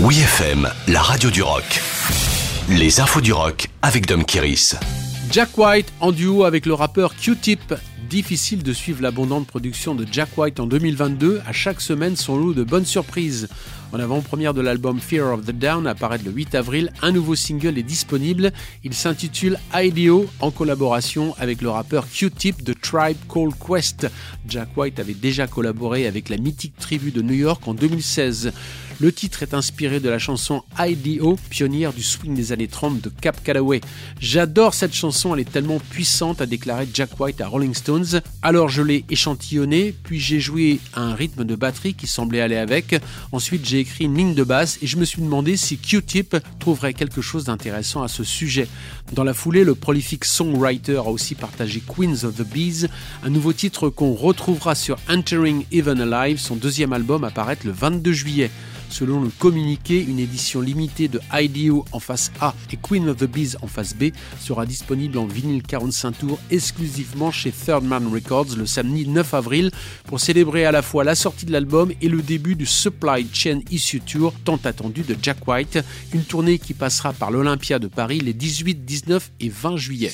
Oui FM, la radio du rock. Les infos du rock avec Dom Kiris. Jack White en duo avec le rappeur Q-Tip. Difficile de suivre l'abondante production de Jack White en 2022. À chaque semaine, son lot de bonnes surprises. En avant-première de l'album Fear of the Down, apparaît le 8 avril, un nouveau single est disponible. Il s'intitule IDEO en collaboration avec le rappeur Q-Tip de Tribe Called Quest. Jack White avait déjà collaboré avec la mythique tribu de New York en 2016. Le titre est inspiré de la chanson IDO, pionnière du swing des années 30 de Cap Calloway. J'adore cette chanson, elle est tellement puissante, a déclaré Jack White à Rolling Stones. Alors je l'ai échantillonné, puis j'ai joué un rythme de batterie qui semblait aller avec. Ensuite j'ai écrit une ligne de basse et je me suis demandé si Q-Tip trouverait quelque chose d'intéressant à ce sujet. Dans la foulée, le prolifique songwriter a aussi partagé Queens of the Bees, un nouveau titre qu'on retrouvera sur Entering Even Alive, son deuxième album apparaît le 22 juillet. Selon le communiqué, une édition limitée de IDO en face A et Queen of the Bees en face B sera disponible en vinyle 45 tours exclusivement chez Third Man Records le samedi 9 avril pour célébrer à la fois la sortie de l'album et le début du Supply Chain Issue Tour tant attendu de Jack White, une tournée qui passera par l'Olympia de Paris les 18, 19 et 20 juillet.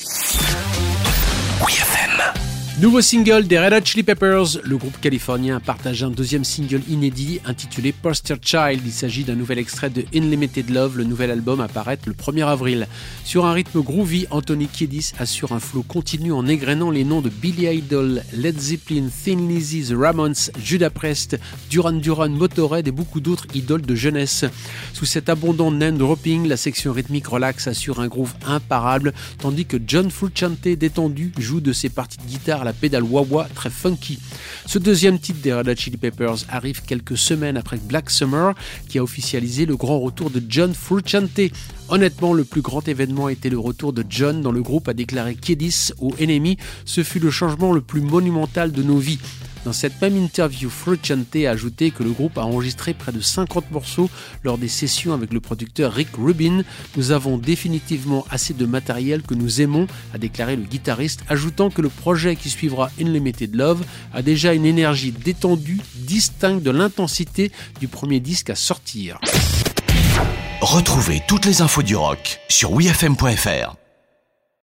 Nouveau single des Red Hot Chili Peppers, le groupe californien partage un deuxième single inédit intitulé Poster Child. Il s'agit d'un nouvel extrait de Unlimited Love, le nouvel album apparaît le 1er avril. Sur un rythme groovy, Anthony Kiedis assure un flow continu en égrenant les noms de Billy Idol, Led Zeppelin, Thin Lizzy, The Ramones, Judas Priest, Duran Duran, Motorhead et beaucoup d'autres idoles de jeunesse. Sous cet abondant name dropping, la section rythmique relax assure un groove imparable, tandis que John Frusciante détendu joue de ses parties de guitare la pédale wah-wah très funky. Ce deuxième titre des Red Hot Chili Peppers arrive quelques semaines après Black Summer, qui a officialisé le grand retour de John Frusciante. Honnêtement, le plus grand événement était le retour de John dans le groupe, a déclaré Kiedis au Enemy. Ce fut le changement le plus monumental de nos vies. Dans cette même interview, Frusciante a ajouté que le groupe a enregistré près de 50 morceaux lors des sessions avec le producteur Rick Rubin. Nous avons définitivement assez de matériel que nous aimons, a déclaré le guitariste, ajoutant que le projet qui suivra Unlimited Love a déjà une énergie détendue, distincte de l'intensité du premier disque à sortir. Retrouvez toutes les infos du rock sur wfm.fr.